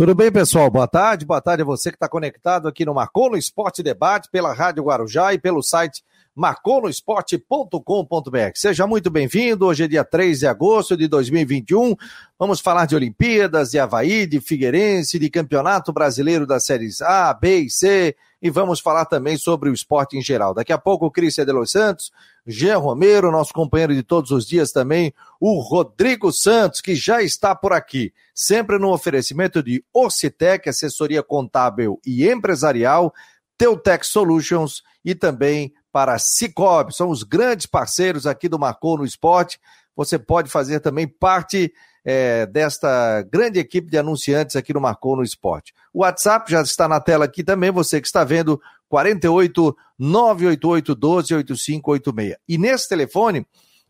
Tudo bem, pessoal? Boa tarde. Boa tarde a você que está conectado aqui no Marcou no Esporte Debate, pela Rádio Guarujá e pelo site marconosport.com.br. Seja muito bem-vindo. Hoje é dia 3 de agosto de 2021. Vamos falar de Olimpíadas, de Havaí, de Figueirense, de Campeonato Brasileiro das séries A, B e C. E vamos falar também sobre o esporte em geral. Daqui a pouco o Cristian de Los Santos, Jean Romero, nosso companheiro de todos os dias também, o Rodrigo Santos, que já está por aqui. Sempre no oferecimento de Orcitec, assessoria contábil e empresarial, Teutec Solutions e também para Cicobi. São os grandes parceiros aqui do Marcou no Esporte. Você pode fazer também parte é, desta grande equipe de anunciantes aqui no Marcou no Esporte. O WhatsApp já está na tela aqui também, você que está vendo, 48 988 12 8586. E nesse telefone,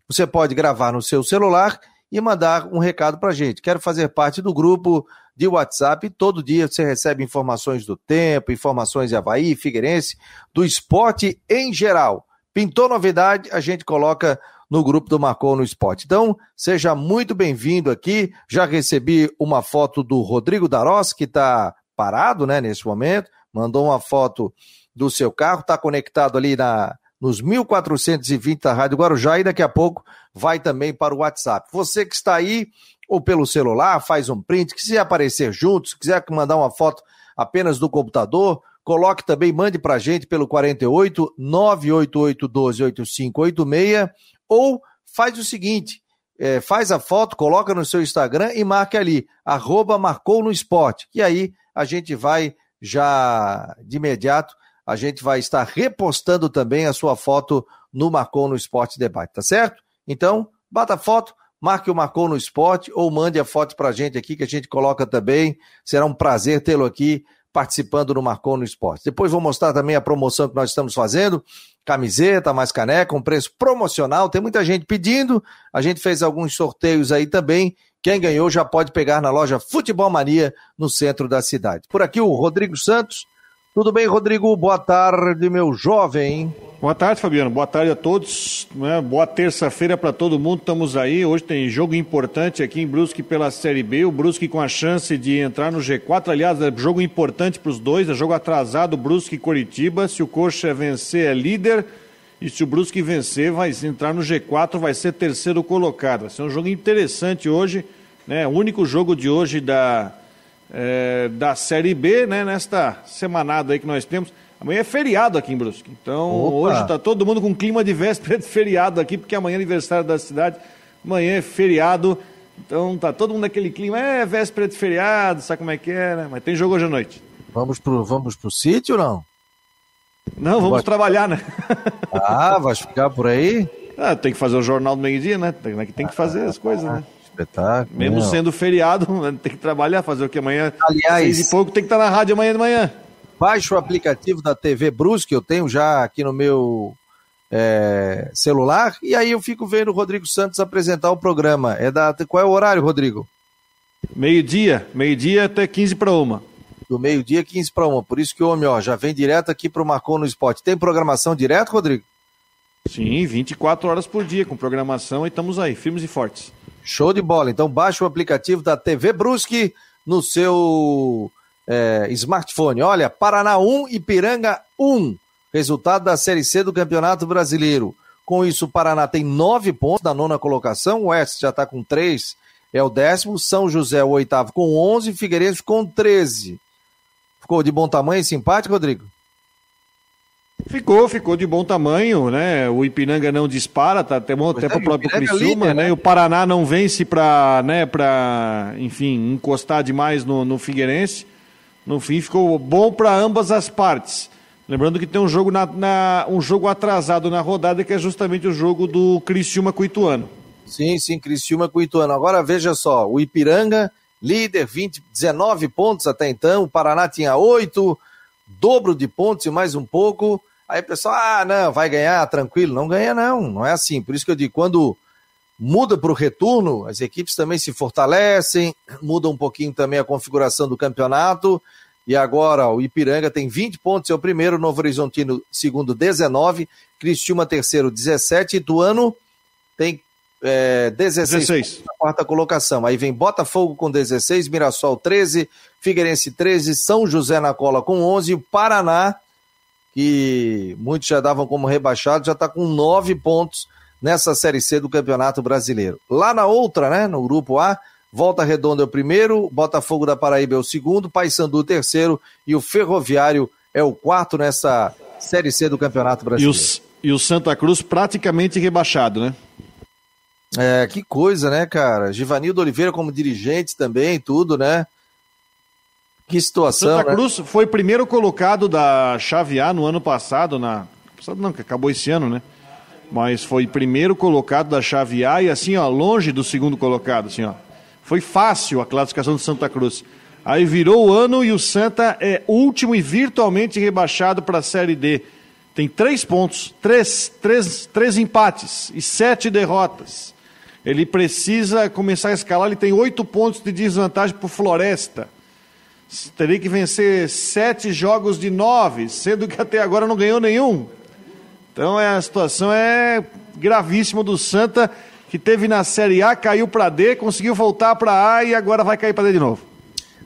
você pode gravar no seu celular e mandar um recado para a gente. Quero fazer parte do grupo de WhatsApp. Todo dia você recebe informações do tempo, informações de Havaí, Figueirense, do esporte em geral. Pintou novidade, a gente coloca no grupo do Marcou no Esporte. Então, seja muito bem-vindo aqui. Já recebi uma foto do Rodrigo Daros, que está parado, né, nesse momento. Mandou uma foto do seu carro, está conectado ali na, nos 1420 da Rádio Guarujá e daqui a pouco vai também para o WhatsApp. Você que está aí, ou pelo celular, faz um print, quiser aparecer juntos, quiser mandar uma foto apenas do computador, coloque também, mande para a gente pelo 48 988 12 8586 ou faz o seguinte, é, faz a foto, coloca no seu Instagram e marque ali, arroba marcou no esporte. E aí a gente vai já de imediato a gente vai estar repostando também a sua foto no Marcou no Esporte Debate, tá certo? Então, bata a foto, marque o Marcou no Esporte ou mande a foto pra gente aqui que a gente coloca também. Será um prazer tê-lo aqui participando no Marcou no Esporte. Depois vou mostrar também a promoção que nós estamos fazendo. Camiseta, mais caneca, um preço promocional. Tem muita gente pedindo. A gente fez alguns sorteios aí também. Quem ganhou já pode pegar na loja Futebol Mania, no centro da cidade. Por aqui o Rodrigo Santos, tudo bem, Rodrigo? Boa tarde, meu jovem. Boa tarde, Fabiano. Boa tarde a todos. Né? Boa terça-feira para todo mundo. Estamos aí. Hoje tem jogo importante aqui em Brusque pela Série B. O Brusque com a chance de entrar no G4. Aliás, é jogo importante para os dois. É jogo atrasado, Brusque e Coritiba. Se o Coxa vencer, é líder. E se o Brusque vencer, vai entrar no G4, vai ser terceiro colocado. Vai ser um jogo interessante hoje. Né? O único jogo de hoje da é, da Série B, né, nesta semanada aí que nós temos. Amanhã é feriado aqui em Brusque. Então, Opa. hoje está todo mundo com clima de véspera de feriado aqui, porque amanhã é aniversário da cidade. Amanhã é feriado. Então, tá todo mundo naquele clima. É véspera de feriado, sabe como é que é, né? Mas tem jogo hoje à noite. Vamos pro, vamos pro sítio ou não? Não, vamos trabalhar, né? Ah, vai ficar por aí? Ah, tem que fazer o jornal do meio-dia, né? Tem, tem que fazer as coisas, né? Espetáculo. Mesmo não. sendo feriado, tem que trabalhar, fazer o que amanhã. Aliás, seis e pouco tem que estar na rádio amanhã de manhã. Baixe o aplicativo da TV Brusque, eu tenho já aqui no meu é, celular, e aí eu fico vendo o Rodrigo Santos apresentar o programa. É da, qual é o horário, Rodrigo? Meio-dia, meio-dia até 15 para uma. Do meio-dia, 15 para uma. Por isso que o homem ó, já vem direto aqui para o Marcon no Esporte. Tem programação direto, Rodrigo? Sim, 24 horas por dia com programação e estamos aí, firmes e fortes. Show de bola. Então baixe o aplicativo da TV Brusque no seu é, smartphone. Olha, Paraná 1, Ipiranga 1. Resultado da Série C do Campeonato Brasileiro. Com isso, o Paraná tem nove pontos na nona colocação. O Oeste já está com três, é o décimo. São José, o oitavo, com onze. Figueirense com treze. Ficou de bom tamanho e simpático, Rodrigo? Ficou, ficou de bom tamanho, né? O Ipiranga não dispara, tá até bom até é, para o próprio Criciúma, líder, né? né? O Paraná não vence para, né, para, enfim, encostar demais no, no Figueirense. No fim ficou bom para ambas as partes. Lembrando que tem um jogo na, na, um jogo atrasado na rodada que é justamente o jogo do Criciúma com Ituano. Sim, sim, Criciúma com Ituano. Agora veja só, o Ipiranga líder 20, 19 pontos até então, o Paraná tinha 8, dobro de pontos e mais um pouco. Aí o pessoal, ah, não, vai ganhar tranquilo. Não ganha, não. Não é assim. Por isso que eu digo, quando muda para o retorno, as equipes também se fortalecem, muda um pouquinho também a configuração do campeonato. E agora o Ipiranga tem 20 pontos, é o primeiro, Novo Horizontino segundo 19, Cristiúma terceiro 17, Ituano tem é, 16, 16. na quarta colocação. Aí vem Botafogo com 16, Mirassol 13, Figueirense 13, São José na cola com 11 e o Paraná, que muitos já davam como rebaixado, já está com 9 pontos nessa Série C do Campeonato Brasileiro. Lá na outra, né, no grupo A, Volta Redonda é o primeiro, Botafogo da Paraíba é o segundo, Paysandu o terceiro e o Ferroviário é o quarto nessa Série C do Campeonato Brasileiro. E o, e o Santa Cruz praticamente rebaixado, né? É, que coisa, né, cara? Givanildo Oliveira como dirigente também, tudo, né? Que situação. Santa né? Cruz foi primeiro colocado da chave A no ano passado, na. Não, que acabou esse ano, né? Mas foi primeiro colocado da chave A e assim, ó, longe do segundo colocado, assim, ó. Foi fácil a classificação do Santa Cruz. Aí virou o ano e o Santa é último e virtualmente rebaixado para a Série D. Tem três pontos, três, três, três empates e sete derrotas. Ele precisa começar a escalar, ele tem oito pontos de desvantagem para o Floresta. Teria que vencer sete jogos de nove, sendo que até agora não ganhou nenhum. Então é, a situação é gravíssima do Santa que teve na Série A, caiu para D, conseguiu voltar para A e agora vai cair para D de novo.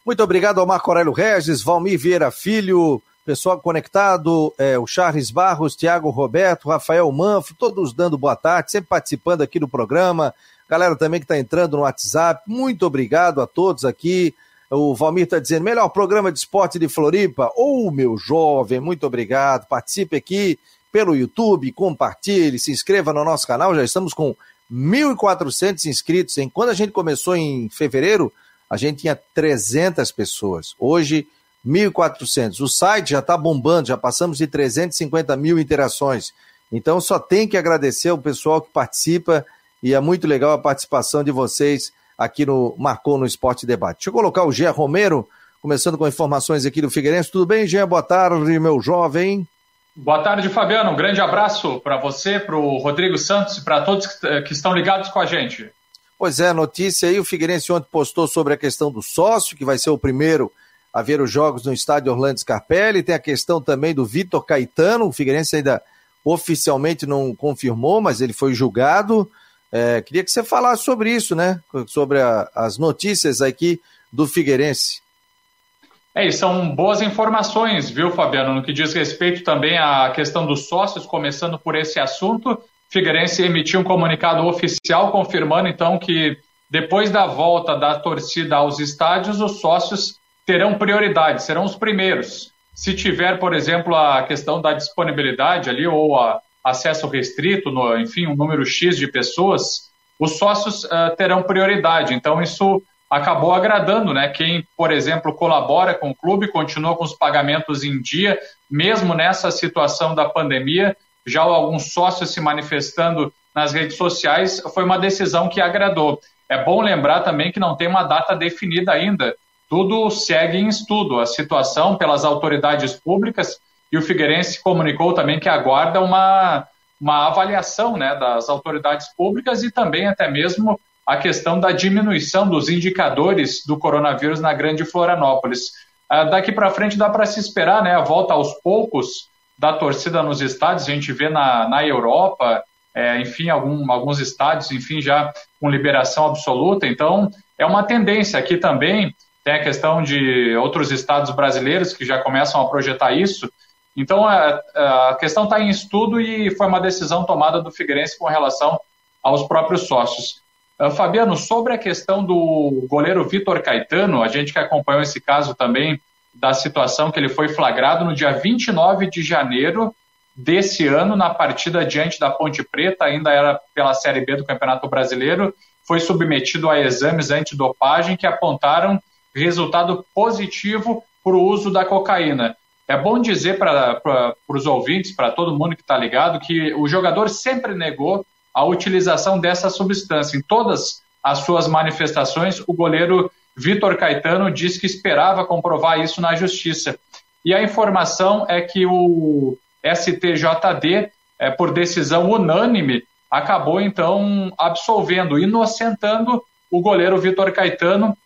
Muito obrigado ao Marco Aurélio Regis, Valmir Vieira Filho, pessoal conectado, é, o Charles Barros, Tiago Roberto, Rafael Manfro, todos dando boa tarde, sempre participando aqui do programa. Galera também que está entrando no WhatsApp, muito obrigado a todos aqui. O Valmir está dizendo, melhor programa de esporte de Floripa. Ô, oh, meu jovem, muito obrigado. Participe aqui pelo YouTube, compartilhe, se inscreva no nosso canal. Já estamos com 1.400 inscritos. Em quando a gente começou em fevereiro, a gente tinha 300 pessoas. Hoje, 1.400. O site já está bombando, já passamos de 350 mil interações. Então, só tem que agradecer ao pessoal que participa e é muito legal a participação de vocês aqui no Marcou no Esporte Debate. Deixa eu colocar o Gé Romero, começando com informações aqui do Figueirense. Tudo bem, Gé? Boa tarde, meu jovem. Boa tarde, Fabiano. Um grande abraço para você, para o Rodrigo Santos e para todos que estão ligados com a gente. Pois é, notícia aí, o Figueirense ontem postou sobre a questão do sócio, que vai ser o primeiro a ver os jogos no estádio Orlando Scarpelli. Tem a questão também do Vitor Caetano, o Figueirense ainda oficialmente não confirmou, mas ele foi julgado. É, queria que você falasse sobre isso, né? Sobre a, as notícias aqui do Figueirense. É, e são boas informações, viu, Fabiano, no que diz respeito também à questão dos sócios, começando por esse assunto. Figueirense emitiu um comunicado oficial confirmando, então, que depois da volta da torcida aos estádios, os sócios terão prioridade, serão os primeiros. Se tiver, por exemplo, a questão da disponibilidade ali, ou a acesso restrito, no, enfim, um número X de pessoas, os sócios uh, terão prioridade. Então, isso acabou agradando, né? Quem, por exemplo, colabora com o clube, continua com os pagamentos em dia, mesmo nessa situação da pandemia, já alguns sócios se manifestando nas redes sociais, foi uma decisão que agradou. É bom lembrar também que não tem uma data definida ainda. Tudo segue em estudo. A situação pelas autoridades públicas e o Figueirense comunicou também que aguarda uma, uma avaliação né, das autoridades públicas e também até mesmo a questão da diminuição dos indicadores do coronavírus na Grande Florianópolis. Uh, daqui para frente dá para se esperar né, a volta aos poucos da torcida nos estádios, a gente vê na, na Europa, é, enfim, algum, alguns estádios, enfim, já com liberação absoluta, então é uma tendência aqui também, tem a questão de outros estados brasileiros que já começam a projetar isso, então a, a questão está em estudo e foi uma decisão tomada do Figueirense com relação aos próprios sócios. Uh, Fabiano, sobre a questão do goleiro Vitor Caetano, a gente que acompanhou esse caso também da situação que ele foi flagrado no dia 29 de janeiro desse ano, na partida diante da Ponte Preta, ainda era pela Série B do Campeonato Brasileiro, foi submetido a exames antidopagem que apontaram resultado positivo para o uso da cocaína. É bom dizer para os ouvintes, para todo mundo que está ligado, que o jogador sempre negou a utilização dessa substância. Em todas as suas manifestações, o goleiro Vitor Caetano disse que esperava comprovar isso na justiça. E a informação é que o STJD, é, por decisão unânime, acabou então absolvendo, inocentando o goleiro Vitor Caetano.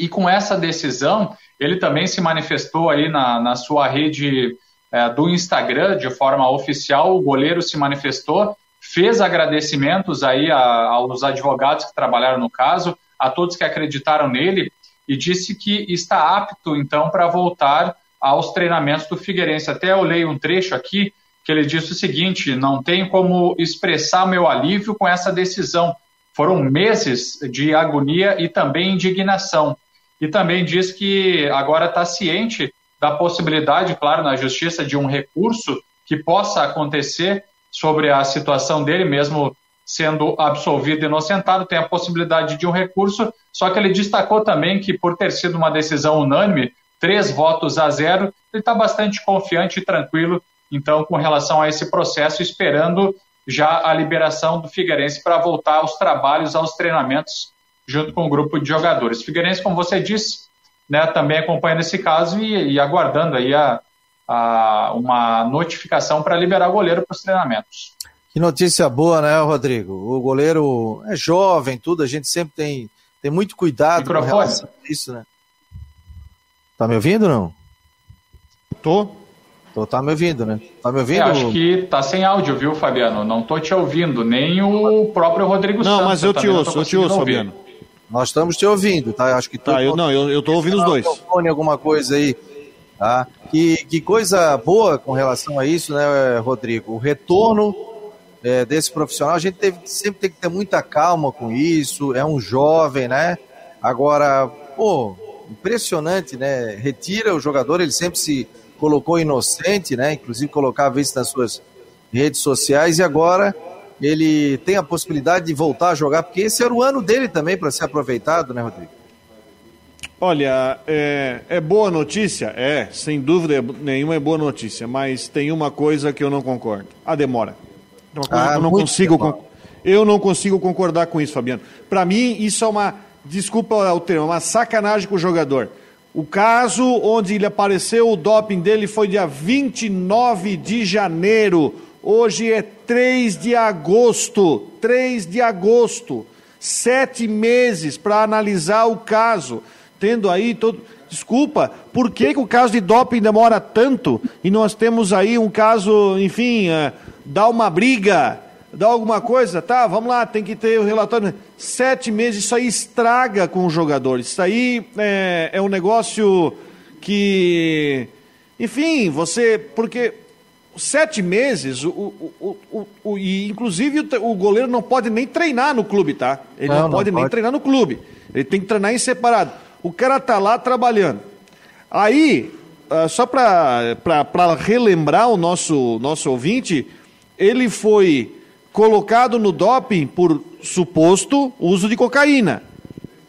E com essa decisão, ele também se manifestou aí na, na sua rede é, do Instagram de forma oficial. O goleiro se manifestou fez agradecimentos aí a, aos advogados que trabalharam no caso, a todos que acreditaram nele e disse que está apto então para voltar aos treinamentos do Figueirense. Até eu leio um trecho aqui que ele disse o seguinte: não tenho como expressar meu alívio com essa decisão. Foram meses de agonia e também indignação. E também diz que agora está ciente da possibilidade, claro, na justiça, de um recurso que possa acontecer sobre a situação dele, mesmo sendo absolvido e inocentado, tem a possibilidade de um recurso, só que ele destacou também que, por ter sido uma decisão unânime, três votos a zero, ele está bastante confiante e tranquilo, então, com relação a esse processo, esperando já a liberação do Figueirense para voltar aos trabalhos, aos treinamentos, junto com o grupo de jogadores. Figueirense, como você disse, né, também acompanhando esse caso e, e aguardando aí a, a, uma notificação para liberar o goleiro para os treinamentos. Que notícia boa, né, Rodrigo? O goleiro é jovem, tudo, a gente sempre tem, tem muito cuidado Microfone. com relação a isso, né? Tá me ouvindo não? Tô. Tô, tá me ouvindo, né? Tá me ouvindo? É, acho que tá sem áudio, viu, Fabiano? Não tô te ouvindo, nem o próprio Rodrigo não, Santos. Não, mas eu te ouço, eu te ouço, Fabiano. Nós estamos te ouvindo, tá? Acho que tá, eu, não, eu, eu tô ouvindo os dois. Alguma coisa aí, tá? Que, que coisa boa com relação a isso, né, Rodrigo? O retorno é, desse profissional, a gente teve, sempre tem que ter muita calma com isso, é um jovem, né? Agora, pô, impressionante, né? Retira o jogador, ele sempre se colocou inocente, né? Inclusive colocava isso nas suas redes sociais e agora ele tem a possibilidade de voltar a jogar, porque esse era o ano dele também para ser aproveitado, né, Rodrigo? Olha, é, é, boa notícia? É, sem dúvida nenhuma é boa notícia, mas tem uma coisa que eu não concordo: a demora. Uma coisa ah, que eu não consigo. Eu não consigo concordar com isso, Fabiano. Para mim, isso é uma. Desculpa o termo, uma sacanagem com o jogador. O caso onde ele apareceu, o doping dele foi dia 29 de janeiro. Hoje é 3 de agosto. 3 de agosto. Sete meses para analisar o caso. Tendo aí todo. Desculpa, por que, que o caso de doping demora tanto e nós temos aí um caso, enfim, uh, dá uma briga, dá alguma coisa, tá? Vamos lá, tem que ter o relatório. Sete meses, isso aí estraga com o jogador. Isso aí é, é um negócio que. Enfim, você. Porque sete meses, o, o, o, o, e inclusive o, goleiro não pode nem treinar no clube, tá? Ele não, não pode não nem pode. treinar no clube. Ele tem que treinar em separado. O cara tá lá trabalhando. Aí, uh, só para relembrar o nosso, nosso ouvinte, ele foi colocado no doping por suposto uso de cocaína.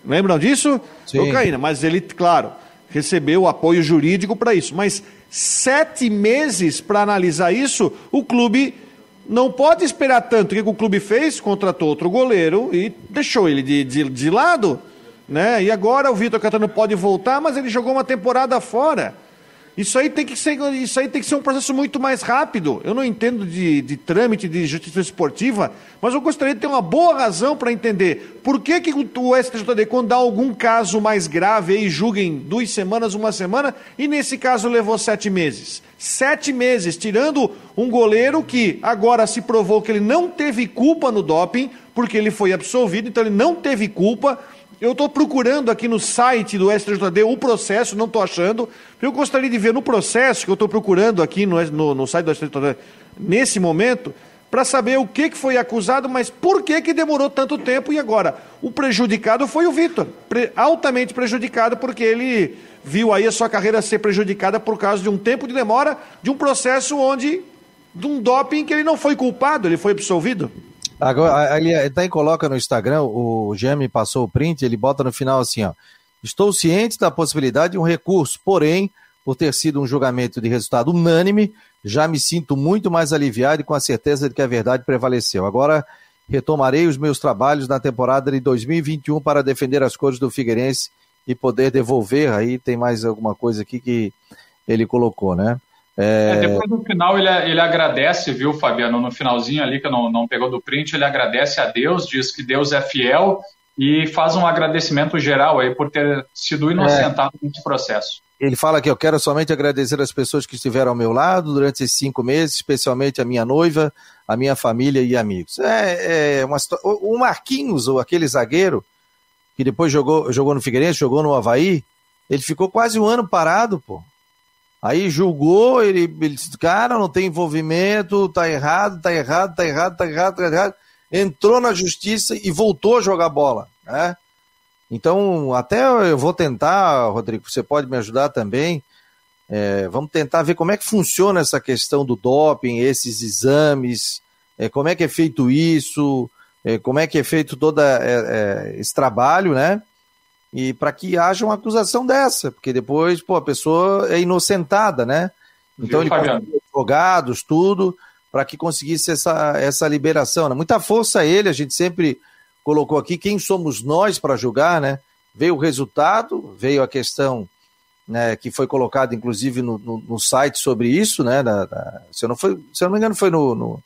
Lembram disso? Sim. Cocaína. Mas ele, claro, recebeu apoio jurídico para isso. Mas sete meses para analisar isso, o clube não pode esperar tanto. O que o clube fez? Contratou outro goleiro e deixou ele de, de, de lado. Né? E agora o Vitor Catano pode voltar, mas ele jogou uma temporada fora. Isso aí tem que ser, isso aí tem que ser um processo muito mais rápido. Eu não entendo de, de trâmite de justiça esportiva, mas eu gostaria de ter uma boa razão para entender por que, que o STJD, quando dá algum caso mais grave, aí julga duas semanas, uma semana, e nesse caso levou sete meses. Sete meses, tirando um goleiro que agora se provou que ele não teve culpa no doping, porque ele foi absolvido, então ele não teve culpa eu estou procurando aqui no site do STJD o processo, não estou achando. Eu gostaria de ver no processo que eu estou procurando aqui no, no, no, site do STJD nesse momento, para saber o que, que foi acusado, mas por que, que demorou tanto tempo e agora? O prejudicado foi o Vitor, pre, altamente prejudicado, porque ele viu aí a sua carreira ser prejudicada por causa de um tempo de demora, de um processo onde, de um doping que ele não foi culpado, ele foi absolvido. Agora, ele até coloca no Instagram, o Gemi passou o print, ele bota no final assim, ó. Estou ciente da possibilidade de um recurso, porém, por ter sido um julgamento de resultado unânime, já me sinto muito mais aliviado e com a certeza de que a verdade prevaleceu. Agora retomarei os meus trabalhos na temporada de 2021 para defender as cores do Figueirense e poder devolver. Aí tem mais alguma coisa aqui que ele colocou, né? É... É, depois no final ele, ele agradece, viu, Fabiano? No finalzinho ali, que não, não pegou do print, ele agradece a Deus, diz que Deus é fiel e faz um agradecimento geral aí por ter sido inocentado é. nesse processo. Ele fala que eu quero somente agradecer as pessoas que estiveram ao meu lado durante esses cinco meses, especialmente a minha noiva, a minha família e amigos. É, é uma, o Marquinhos, ou aquele zagueiro, que depois jogou, jogou no Figueirense, jogou no Havaí, ele ficou quase um ano parado, pô. Aí julgou, ele, ele disse, cara, não tem envolvimento, tá errado, tá errado, tá errado, tá errado, tá errado. Entrou na justiça e voltou a jogar bola, né? Então, até eu vou tentar, Rodrigo, você pode me ajudar também. É, vamos tentar ver como é que funciona essa questão do doping, esses exames, é, como é que é feito isso, é, como é que é feito todo é, é, esse trabalho, né? E para que haja uma acusação dessa, porque depois, pô, a pessoa é inocentada, né? Então Viu, ele conseguiu advogados, tudo, para que conseguisse essa, essa liberação. Né? Muita força a ele, a gente sempre colocou aqui, quem somos nós para julgar, né? Veio o resultado, veio a questão né, que foi colocada, inclusive, no, no, no site sobre isso, né? Da, da, se, eu não foi, se eu não me engano, foi no, no,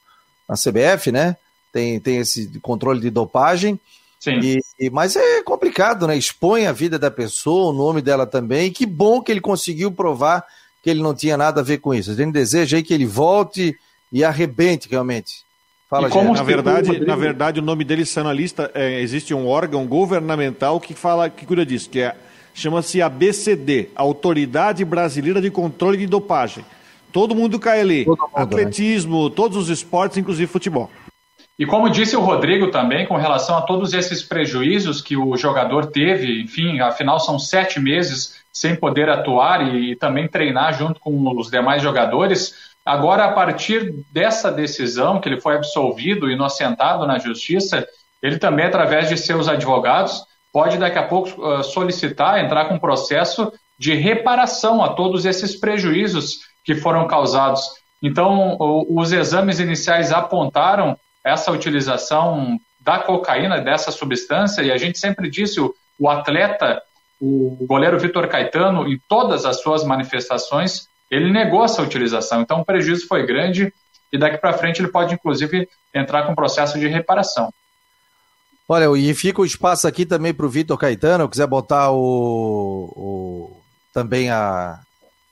na CBF, né? Tem, tem esse controle de dopagem. Sim. E, e, mas é complicado, né? Expõe a vida da pessoa, o nome dela também. E que bom que ele conseguiu provar que ele não tinha nada a ver com isso. A gente deseja aí que ele volte e arrebente realmente. Fala, como na verdade, na verdade, o nome dele está na lista. É, existe um órgão governamental que fala, que cuida disso, que é chama-se ABCD, Autoridade Brasileira de Controle de Dopagem. Todo mundo cai ali. Todo mundo, né? Atletismo, né? todos os esportes, inclusive futebol. E como disse o Rodrigo também, com relação a todos esses prejuízos que o jogador teve, enfim, afinal são sete meses sem poder atuar e, e também treinar junto com os demais jogadores. Agora, a partir dessa decisão, que ele foi absolvido, inocentado na justiça, ele também, através de seus advogados, pode daqui a pouco uh, solicitar, entrar com um processo de reparação a todos esses prejuízos que foram causados. Então, os exames iniciais apontaram essa utilização da cocaína, dessa substância, e a gente sempre disse, o, o atleta, o goleiro Vitor Caetano, em todas as suas manifestações, ele negou essa utilização. Então o prejuízo foi grande e daqui para frente ele pode, inclusive, entrar com processo de reparação. Olha, e fica o espaço aqui também para o Vitor Caetano, quiser botar o, o, também a,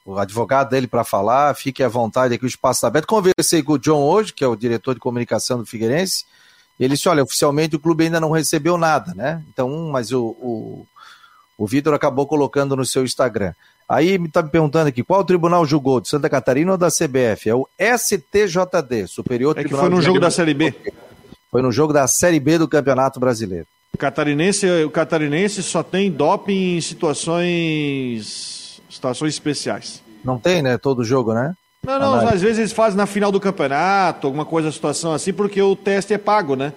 o advogado dele para falar, fique à vontade aqui, o espaço está aberto. Conversei com o John hoje, que é o diretor de comunicação do Figueirense, ele disse, olha, oficialmente o clube ainda não recebeu nada, né? Então, mas o, o, o Vitor acabou colocando no seu Instagram. Aí me está me perguntando aqui, qual tribunal julgou? De Santa Catarina ou da CBF? É o STJD, Superior é Tribunal. Que foi no jogo da Série B. Foi no jogo da Série B do Campeonato Brasileiro. Catarinense, o catarinense só tem doping em situações, situações especiais. Não tem, né? Todo jogo, né? Não, não, às vezes eles fazem na final do campeonato, alguma coisa, situação assim, porque o teste é pago, né?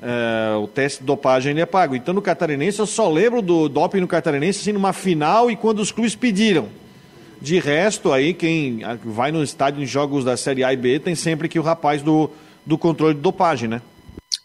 É, o teste de dopagem é pago. Então no Catarinense eu só lembro do doping no Catarinense assim, numa final e quando os clubes pediram. De resto, aí quem vai no estádio em jogos da Série A e B tem sempre que o rapaz do, do controle de dopagem, né?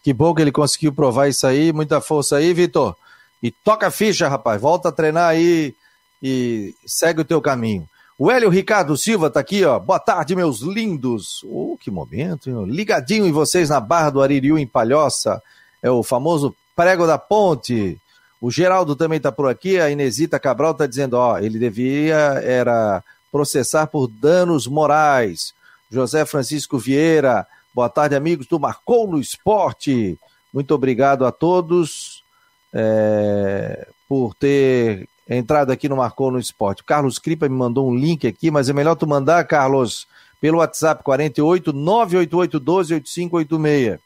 Que bom que ele conseguiu provar isso aí. Muita força aí, Vitor. E toca a ficha, rapaz. Volta a treinar aí e segue o teu caminho. O Hélio Ricardo Silva tá aqui, ó. Boa tarde, meus lindos. Oh, que momento, hein? Ligadinho em vocês na Barra do Aririu, em Palhoça. É o famoso prego da ponte. O Geraldo também tá por aqui. A Inesita Cabral tá dizendo, ó, ele devia era processar por danos morais. José Francisco Vieira. Boa tarde, amigos do Marcou no Esporte. Muito obrigado a todos é, por ter entrada aqui no Marcou no Esporte. O Carlos Cripa me mandou um link aqui, mas é melhor tu mandar, Carlos, pelo WhatsApp 48 988 12 8586.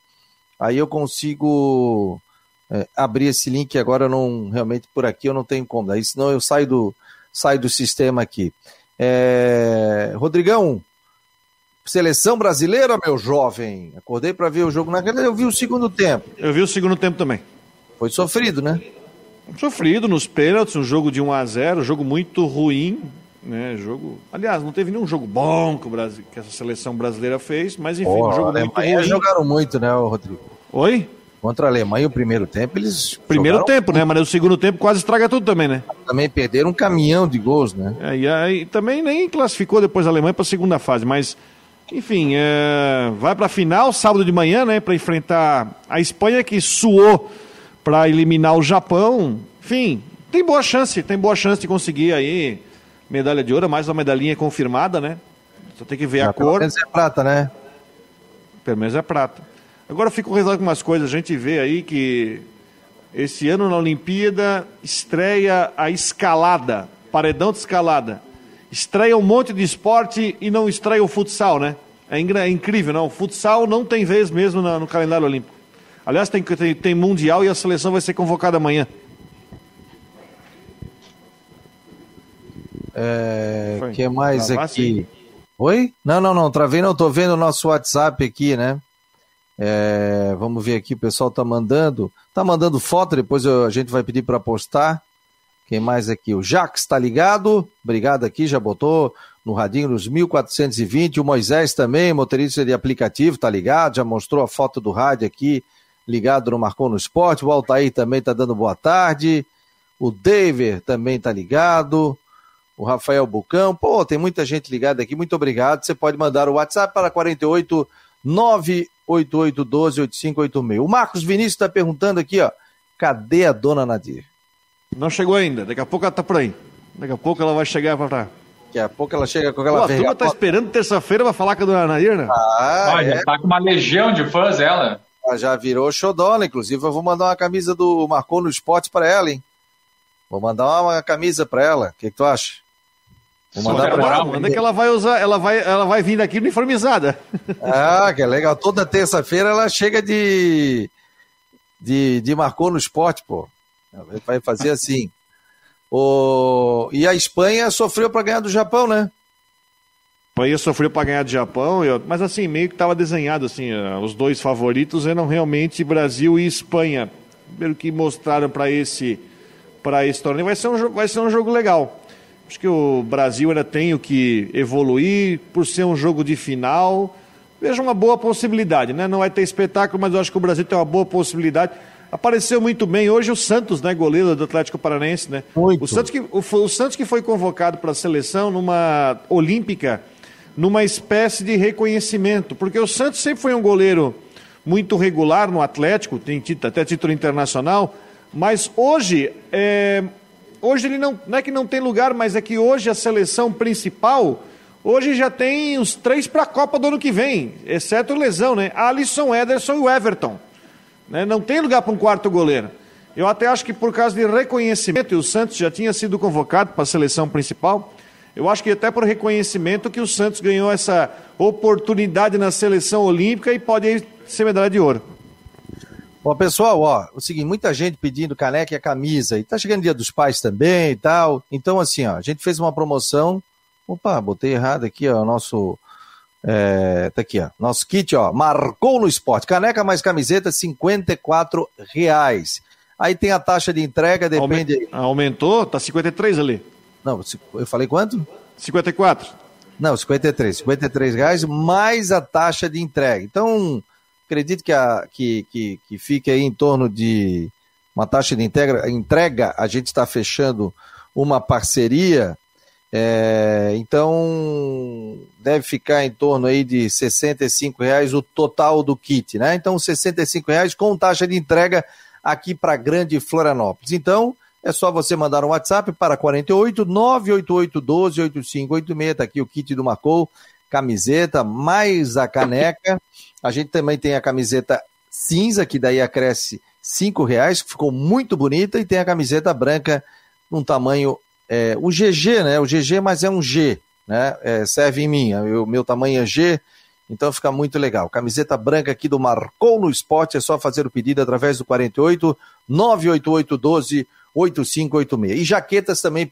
Aí eu consigo é, abrir esse link agora não realmente por aqui eu não tenho como. Aí senão eu saio do saio do sistema aqui. É, Rodrigão, seleção brasileira, meu jovem. Acordei para ver o jogo na eu vi o segundo tempo. Eu vi o segundo tempo também. Foi sofrido, né? Sofrido nos pênaltis, um jogo de 1 a 0 jogo muito ruim, né? Jogo, aliás, não teve nenhum jogo bom que, o Brasil, que essa seleção brasileira fez, mas enfim, oh, um jogo muito ruim. jogaram muito, né, Rodrigo? Oi? Contra a Alemanha, o primeiro tempo, eles. Primeiro tempo, muito. né? Mas o segundo tempo quase estraga tudo também, né? Também perderam um caminhão de gols, né? É, e aí também nem classificou depois a Alemanha para a segunda fase, mas. Enfim, é, vai para a final sábado de manhã, né? Para enfrentar a Espanha que suou para eliminar o Japão. Enfim, tem boa chance, tem boa chance de conseguir aí medalha de ouro, mais uma medalhinha confirmada, né? Só tem que ver a cor. Pelo menos é prata, né? Pelo menos é prata. Agora eu fico rezando com umas coisas, a gente vê aí que esse ano na Olimpíada estreia a escalada, paredão de escalada. Estreia um monte de esporte e não estreia o futsal, né? É, é incrível, não? O futsal não tem vez mesmo no calendário olímpico. Aliás, tem, tem, tem Mundial e a seleção vai ser convocada amanhã. É, que mais aqui? Oi? Não, não, não, travei não, tô vendo o nosso WhatsApp aqui, né? É, vamos ver aqui, o pessoal tá mandando. Tá mandando foto, depois eu, a gente vai pedir para postar. Quem mais aqui? O Jax está ligado. Obrigado aqui, já botou no radinho nos 1420. O Moisés também, motorista de aplicativo, tá ligado, já mostrou a foto do rádio aqui, ligado no Marcou no Esporte. O Altair também tá dando boa tarde. O David também tá ligado o Rafael Bucão. Pô, tem muita gente ligada aqui, muito obrigado. Você pode mandar o WhatsApp para 48 98812 8586. O Marcos Vinícius está perguntando aqui, ó, cadê a dona Nadir? Não chegou ainda, daqui a pouco ela tá por aí. Daqui a pouco ela vai chegar para. Daqui a pouco ela chega com aquela Pô, A turma tá esperando terça-feira pra falar com a dona Nadir, né? Ah, ah é. tá com uma legião de fãs ela. Ela já virou xodona, inclusive eu vou mandar uma camisa do Marcou no Esporte para ela, hein? Vou mandar uma camisa para ela. O que, que tu acha? Vou mandar pra ela. Manda que ela vai usar, ela vai, ela vai vir daqui uniformizada. Ah, que legal. Toda terça-feira ela chega de, de, de marcou no esporte, pô. Vai fazer assim. O... E a Espanha sofreu para ganhar do Japão, né? A Espanha sofreu para ganhar do Japão, mas assim, meio que estava desenhado assim, eh, os dois favoritos eram realmente Brasil e Espanha. Pelo que mostraram para esse para esse torneio, vai ser um vai ser um jogo legal. Acho que o Brasil ainda tem o que evoluir, por ser um jogo de final. Vejo uma boa possibilidade, né? Não vai ter espetáculo, mas eu acho que o Brasil tem uma boa possibilidade. Apareceu muito bem hoje o Santos, né, goleiro do Atlético Paranaense, né? Muito. O Santos que, o, o Santos que foi convocado para a seleção numa olímpica, numa espécie de reconhecimento, porque o Santos sempre foi um goleiro muito regular no Atlético, tem até título internacional, mas hoje é, hoje ele não, não é que não tem lugar, mas é que hoje a seleção principal, hoje já tem os três para a Copa do ano que vem, exceto lesão, né? Alisson, Ederson e Everton. Né? Não tem lugar para um quarto goleiro. Eu até acho que por causa de reconhecimento, e o Santos já tinha sido convocado para a seleção principal, eu acho que até por reconhecimento que o Santos ganhou essa oportunidade na seleção olímpica e pode ser medalha de ouro. Bom, pessoal, ó, o seguinte, muita gente pedindo caneca e a camisa, e tá chegando o dia dos pais também e tal. Então, assim, ó, a gente fez uma promoção. Opa, botei errado aqui, ó, nosso. É, tá aqui, ó. Nosso kit, ó, marcou no esporte. Caneca mais camiseta, 54 reais. Aí tem a taxa de entrega, depende. Aumentou? Tá 53 ali. Não, eu falei quanto? 54. Não, 53. 53 reais mais a taxa de entrega. Então, acredito que, a, que, que, que fique aí em torno de uma taxa de integra, entrega, a gente está fechando uma parceria, é, então deve ficar em torno aí de 65 reais o total do kit, né? Então, 65 reais com taxa de entrega aqui para Grande Florianópolis. Então, é só você mandar um WhatsApp para 48 988 12 8586, tá aqui o kit do Marcou, camiseta, mais a caneca. A gente também tem a camiseta cinza, que daí acresce cinco reais, que ficou muito bonita, e tem a camiseta branca num tamanho, é, o GG, né? O GG, mas é um G, né? É, serve em mim, o meu tamanho é G, então fica muito legal. Camiseta branca aqui do Marcou no Esporte, é só fazer o pedido através do 48 988 12 8586. E jaquetas também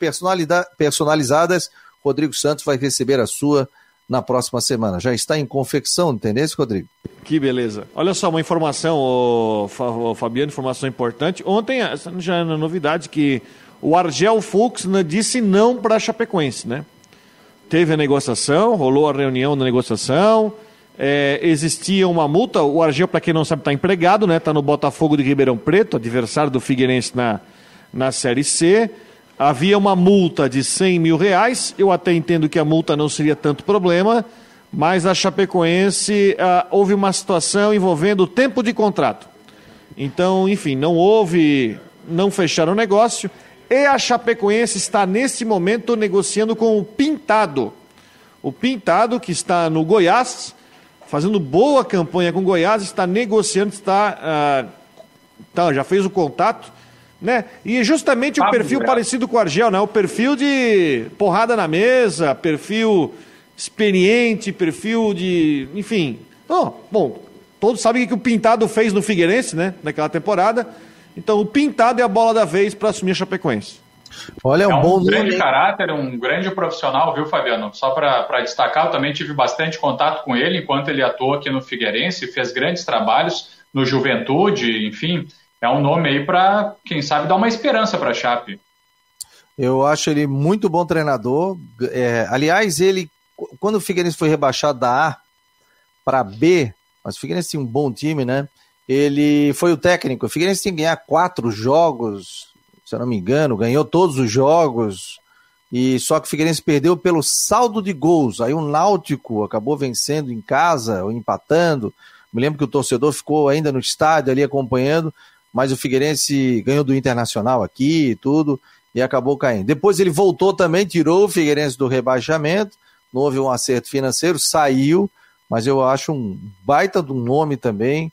personalizadas, Rodrigo Santos vai receber a sua na próxima semana. Já está em confecção, entendeu, Rodrigo? Que beleza. Olha só, uma informação, o Fabiano, informação importante. Ontem já é novidade que o Argel Fux disse não para a Chapecoense, né? Teve a negociação, rolou a reunião da negociação, é, existia uma multa. O Argel, para quem não sabe, está empregado, né? Está no Botafogo de Ribeirão Preto, adversário do Figueirense na, na Série C havia uma multa de 100 mil reais. Eu até entendo que a multa não seria tanto problema, mas a Chapecoense ah, houve uma situação envolvendo o tempo de contrato. Então, enfim, não houve, não fecharam o negócio. E a Chapecoense está nesse momento negociando com o Pintado. O Pintado, que está no Goiás, fazendo boa campanha com o Goiás, está negociando, está, ah, tá, já fez o contato, né? E justamente o perfil parecido com o Argel, né? O perfil de porrada na mesa, perfil experiente, perfil de, enfim. Oh, bom, todos sabem o que o Pintado fez no Figueirense, né? Naquela temporada. Então, o Pintado é a bola da vez para assumir a Chapecoense. Olha, é um, é um bom grande nome. caráter, um grande profissional, viu, Fabiano? Só para destacar, eu também tive bastante contato com ele enquanto ele atuou aqui no Figueirense, fez grandes trabalhos no Juventude, enfim, é um nome aí para, quem sabe, dar uma esperança para a Chape. Eu acho ele muito bom treinador. É, aliás, ele, quando o Figueirense foi rebaixado da A para B, mas o Figueirense tinha um bom time, né? Ele foi o técnico. O Figueirense tinha que ganhar quatro jogos, se eu não me engano, ganhou todos os jogos. E só que o Figueirense perdeu pelo saldo de gols. Aí o Náutico acabou vencendo em casa ou empatando. Me lembro que o torcedor ficou ainda no estádio ali acompanhando, mas o Figueirense ganhou do Internacional aqui e tudo e acabou caindo. Depois ele voltou também, tirou o Figueirense do rebaixamento. Não houve um acerto financeiro, saiu mas eu acho um baita do nome também.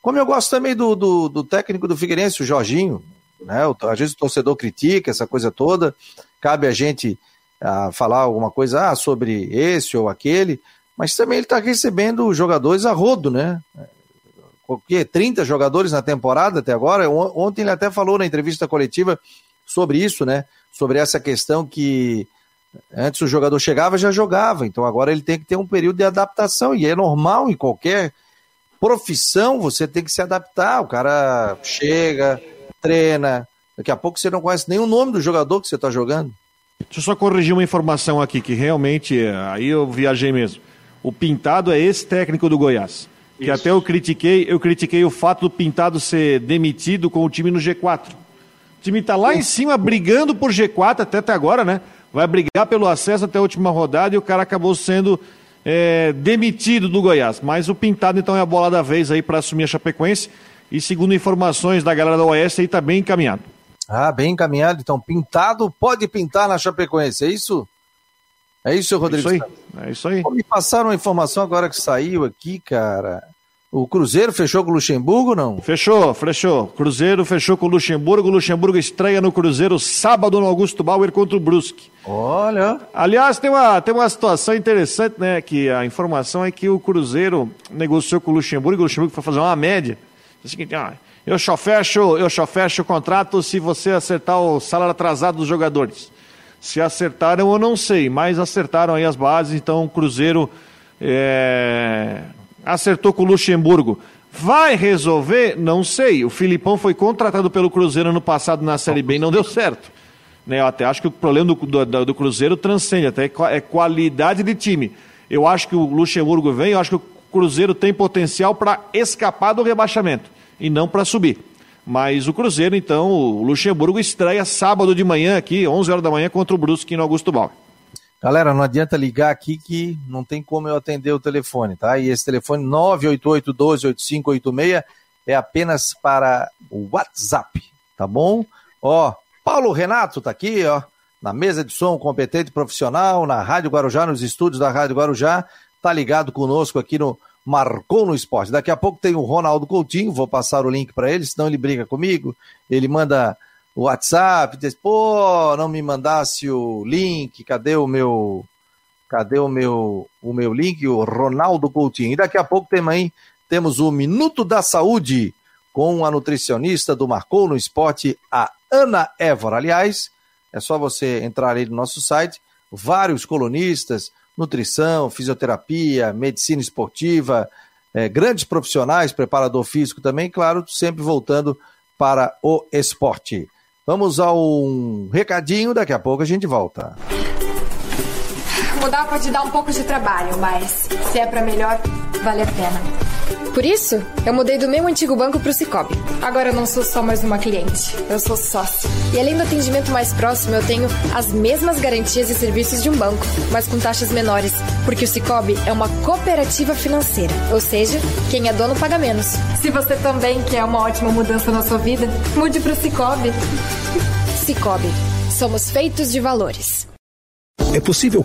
Como eu gosto também do, do, do técnico do Figueirense, o Jorginho, né? Às vezes o torcedor critica essa coisa toda, cabe a gente a ah, falar alguma coisa ah, sobre esse ou aquele, mas também ele está recebendo jogadores a rodo, né? Porque 30 jogadores na temporada até agora. Ontem ele até falou na entrevista coletiva sobre isso, né? Sobre essa questão que Antes o jogador chegava já jogava, então agora ele tem que ter um período de adaptação e é normal em qualquer profissão você tem que se adaptar. O cara chega, treina, daqui a pouco você não conhece nem o nome do jogador que você está jogando. Deixa eu só corrigir uma informação aqui que realmente aí eu viajei mesmo. O Pintado é esse técnico do Goiás. Que até eu critiquei, eu critiquei o fato do Pintado ser demitido com o time no G4. O time está lá em cima brigando por G4 até, até agora, né? vai brigar pelo acesso até a última rodada e o cara acabou sendo é, demitido do Goiás. Mas o Pintado então é a bola da vez aí para assumir a Chapecoense e segundo informações da galera da Oeste aí está bem encaminhado. Ah, bem encaminhado. Então, Pintado pode pintar na Chapecoense, é isso? É isso, Rodrigo? É isso aí. É isso aí. Me passaram uma informação agora que saiu aqui, cara. O Cruzeiro fechou com o Luxemburgo, não? Fechou, fechou. Cruzeiro fechou com o Luxemburgo. O Luxemburgo estreia no Cruzeiro sábado no Augusto Bauer contra o Brusque. Olha. Aliás, tem uma, tem uma situação interessante, né? Que a informação é que o Cruzeiro negociou com o Luxemburgo. O Luxemburgo foi fazer uma média. É o seguinte, ah, eu só fecho, eu só fecho o contrato se você acertar o salário atrasado dos jogadores. Se acertaram, eu não sei, mas acertaram aí as bases. Então, o Cruzeiro é, acertou com o Luxemburgo. Vai resolver? Não sei. O Filipão foi contratado pelo Cruzeiro ano passado na Série B e não deu certo. Né, eu até acho que o problema do, do, do Cruzeiro transcende, até é qualidade de time. Eu acho que o Luxemburgo vem, eu acho que o Cruzeiro tem potencial para escapar do rebaixamento e não para subir. Mas o Cruzeiro, então, o Luxemburgo estreia sábado de manhã aqui, 11 horas da manhã, contra o Brusque no Augusto Bauer. Galera, não adianta ligar aqui que não tem como eu atender o telefone, tá? E esse telefone 988-12-8586 é apenas para o WhatsApp, tá bom? Ó, Paulo Renato tá aqui, ó, na mesa de som competente profissional, na Rádio Guarujá, nos estúdios da Rádio Guarujá, tá ligado conosco aqui no Marcou no Esporte. Daqui a pouco tem o Ronaldo Coutinho, vou passar o link para ele, senão ele briga comigo, ele manda o WhatsApp, diz, pô, não me mandasse o link, cadê o meu cadê o meu o meu link, o Ronaldo Coutinho. E daqui a pouco também temos o Minuto da Saúde com a nutricionista do Marcou no Esporte, a Ana Évora. Aliás, é só você entrar aí no nosso site, vários colunistas, nutrição, fisioterapia, medicina esportiva, é, grandes profissionais, preparador físico também, claro, sempre voltando para o esporte. Vamos a um recadinho, daqui a pouco a gente volta. Mudar pode dar um pouco de trabalho, mas se é para melhor, vale a pena. Por isso, eu mudei do meu antigo banco para o Cicobi. Agora eu não sou só mais uma cliente, eu sou sócio. E além do atendimento mais próximo, eu tenho as mesmas garantias e serviços de um banco, mas com taxas menores, porque o Cicobi é uma cooperativa financeira, ou seja, quem é dono paga menos. Se você também quer uma ótima mudança na sua vida, mude para o Cicobi. Cicobi, somos feitos de valores. É possível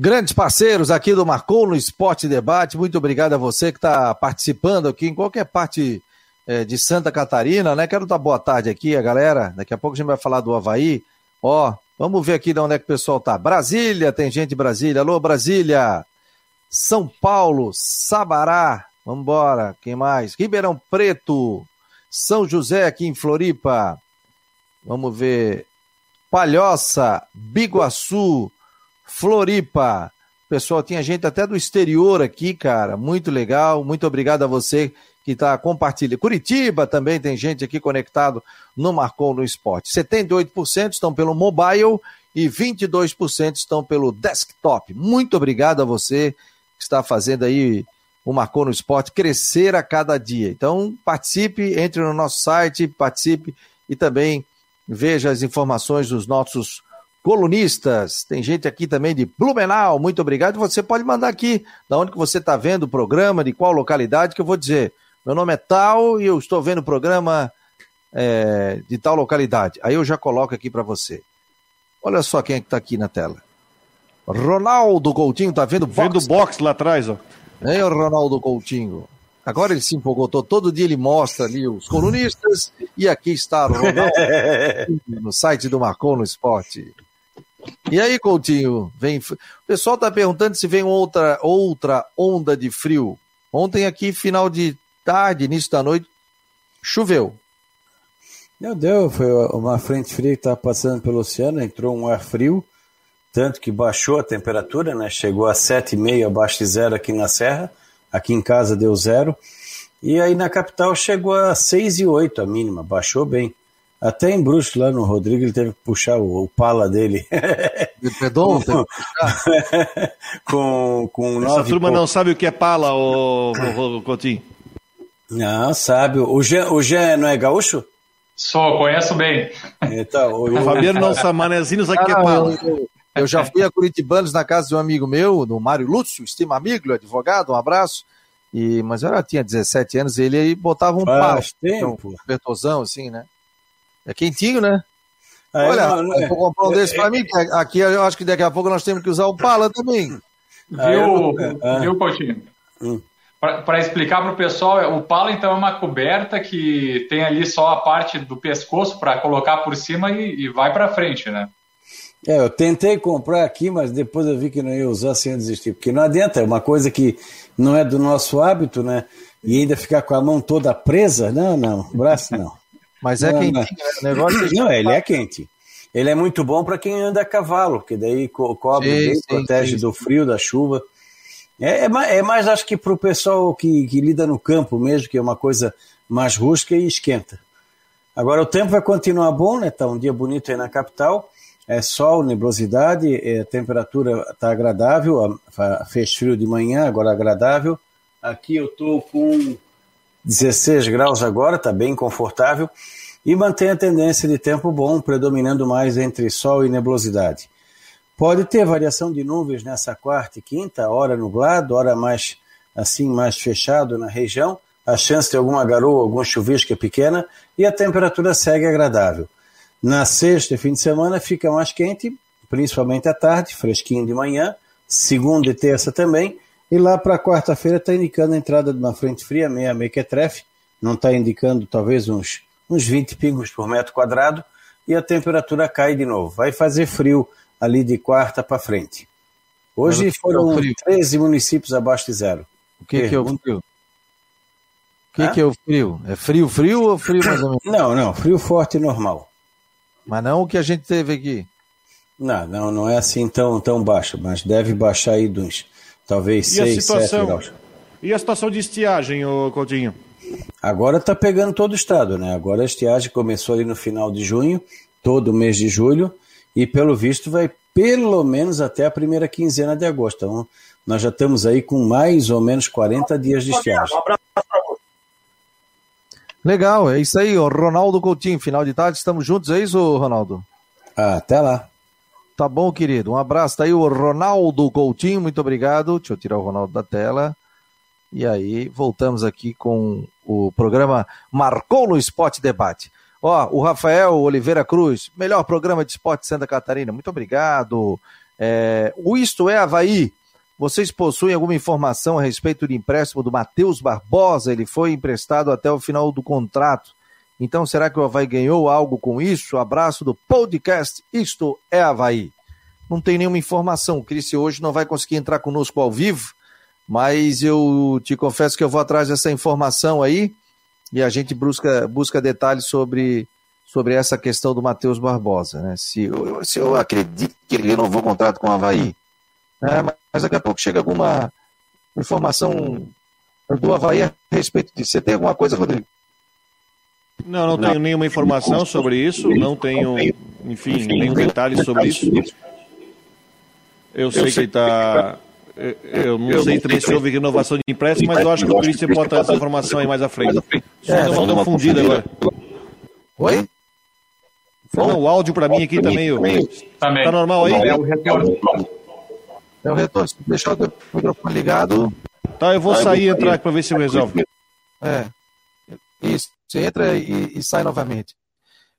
Grandes parceiros aqui do Marcou no Esporte Debate, muito obrigado a você que está participando aqui em qualquer parte é, de Santa Catarina, né? Quero dar boa tarde aqui a galera. Daqui a pouco a gente vai falar do Havaí. Ó, vamos ver aqui de onde é que o pessoal tá. Brasília, tem gente de Brasília. Alô, Brasília. São Paulo, Sabará. Vamos embora. Quem mais? Ribeirão Preto. São José aqui em Floripa. Vamos ver. Palhoça, Biguaçu. Floripa. Pessoal, tinha gente até do exterior aqui, cara. Muito legal. Muito obrigado a você que está compartilhando. Curitiba também tem gente aqui conectado no Marcou no Esporte. 78% estão pelo mobile e 22% estão pelo desktop. Muito obrigado a você que está fazendo aí o Marcou no Esporte crescer a cada dia. Então, participe, entre no nosso site, participe e também veja as informações dos nossos colunistas. Tem gente aqui também de Blumenau, muito obrigado. Você pode mandar aqui, da onde que você está vendo o programa, de qual localidade, que eu vou dizer. Meu nome é tal e eu estou vendo o programa é, de tal localidade. Aí eu já coloco aqui para você. Olha só quem é que está aqui na tela. Ronaldo Coutinho, tá vendo box? Vendo box lá atrás, ó. É o Ronaldo Coutinho. Agora ele se empolgou, todo dia ele mostra ali os colunistas e aqui está o Ronaldo no site do Marcou no Esporte. E aí, Coutinho, vem. O pessoal está perguntando se vem outra, outra onda de frio. Ontem aqui, final de tarde, início da noite, choveu. Não deu, foi uma frente fria que estava passando pelo oceano, entrou um ar frio, tanto que baixou a temperatura, né? Chegou a 7,5 abaixo de zero aqui na Serra, aqui em casa deu zero. E aí na capital chegou a 6,8 a mínima, baixou bem. Até em Brusque, lá no Rodrigo, ele teve que puxar o, o pala dele. Pedon, com, com, com Essa turma não sabe o que é pala, o, o, o Coutinho. Não, sabe. O Jean, o Jean não é gaúcho? Sou, conheço bem. Então, o, o Fabiano não sabe, manezinho sabe o que é pala. Eu, eu, já fui a Curitibanos na casa de um amigo meu, do Mário Lúcio, estima amigo, advogado, um abraço. E, mas eu já tinha 17 anos, ele aí botava um Faz tempo. um apertosão, assim, né? É quentinho, né? Ah, Olha, não, não é. vou comprar um desse é, para mim, aqui eu acho que daqui a pouco nós temos que usar o pala também. Ah, viu, ah. viu Coutinho? Hum. Para explicar para o pessoal, o pala então é uma coberta que tem ali só a parte do pescoço para colocar por cima e, e vai para frente, né? É, eu tentei comprar aqui, mas depois eu vi que não ia usar sem desistir, porque não adianta, é uma coisa que não é do nosso hábito, né? E ainda ficar com a mão toda presa, não, não, braço não. Mas é quentinho, né? O negócio é não, ele é quente. Ele é muito bom para quem anda a cavalo, porque daí co cobre sim, bem, sim, protege sim, do frio, da chuva. É, é, mais, é mais, acho que para o pessoal que, que lida no campo mesmo, que é uma coisa mais rústica e esquenta. Agora o tempo vai continuar bom, né? Tá um dia bonito aí na capital. É sol, nebulosidade, é, a temperatura está agradável, fez frio de manhã, agora agradável. Aqui eu estou com 16 graus agora, está bem confortável, e mantém a tendência de tempo bom, predominando mais entre sol e nebulosidade. Pode ter variação de nuvens nessa quarta e quinta, hora nublado, hora mais assim mais fechado na região, a chance de alguma garoa, algum chuvisco é pequena e a temperatura segue agradável. Na sexta e fim de semana fica mais quente, principalmente à tarde, fresquinho de manhã, segunda e terça também, e lá para quarta-feira está indicando a entrada de uma frente fria, meia mequetrefe, não está indicando talvez uns, uns 20 pingos por metro quadrado, e a temperatura cai de novo. Vai fazer frio ali de quarta para frente. Hoje foram 13 municípios abaixo de zero. O que, que é o frio? O que, que é o frio? É frio, frio ou frio mais ou menos? Não, não, frio forte e normal. Mas não o que a gente teve aqui. Não, não, não é assim tão, tão baixo, mas deve baixar aí dos talvez 6, 7 graus. E a situação de estiagem, ô Coutinho? Agora está pegando todo o estado, né? Agora a estiagem começou ali no final de junho, todo o mês de julho, e pelo visto vai pelo menos até a primeira quinzena de agosto. Então, nós já estamos aí com mais ou menos 40 dias de estiagem. Legal, é isso aí, o Ronaldo Coutinho, final de tarde, estamos juntos, é isso, Ronaldo? Ah, até lá. Tá bom, querido. Um abraço. Tá aí o Ronaldo Coutinho, muito obrigado. Deixa eu tirar o Ronaldo da tela. E aí, voltamos aqui com o programa Marcou no Esporte Debate. Ó, o Rafael Oliveira Cruz, melhor programa de esporte Santa Catarina. Muito obrigado. É, o Isto é Havaí. Vocês possuem alguma informação a respeito do empréstimo do Matheus Barbosa? Ele foi emprestado até o final do contrato. Então, será que o Havaí ganhou algo com isso? Abraço do podcast Isto é Havaí. Não tem nenhuma informação. O Cris hoje não vai conseguir entrar conosco ao vivo, mas eu te confesso que eu vou atrás dessa informação aí e a gente busca, busca detalhes sobre, sobre essa questão do Matheus Barbosa. Né? Se, eu, se eu acredito que ele renovou o contrato com o Havaí, né? mas daqui a pouco chega alguma informação do Havaí a respeito disso. Você tem alguma coisa, Rodrigo? Não, não tenho nenhuma informação sobre isso, não tenho, enfim, nenhum detalhe sobre isso. Eu sei que está. Eu não sei também se houve renovação de empréstimo, mas eu acho que o Christian pode trazer essa informação aí mais à frente. Só é, deu uma fundida agora. Oi? Não, o áudio para mim aqui também. Também. Tá normal aí? É o retorno. É o retorno. Se deixar o microfone ligado. Tá, eu vou sair e entrar para ver se eu resolvo. É. Isso. Você entra e, e sai novamente.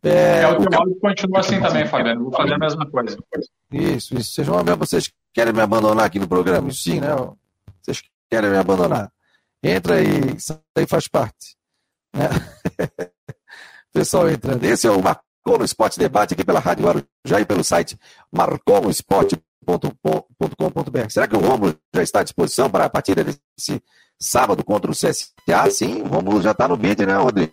É, é o teu áudio continua assim também, Fabiano. Vou fazer a mesma coisa. Isso, isso. Vocês, vão, vocês querem me abandonar aqui no programa? Sim, né? Vocês querem me abandonar. Entra e sai faz parte. Né? Pessoal entrando. Esse é o Marcou no Esporte Debate aqui pela Rádio Guarujá e pelo site marcomosport.com.br. Será que o Romulo já está à disposição para a partida desse sábado contra o CSA, sim, o Rômulo já está no bid, né, Rodrigo?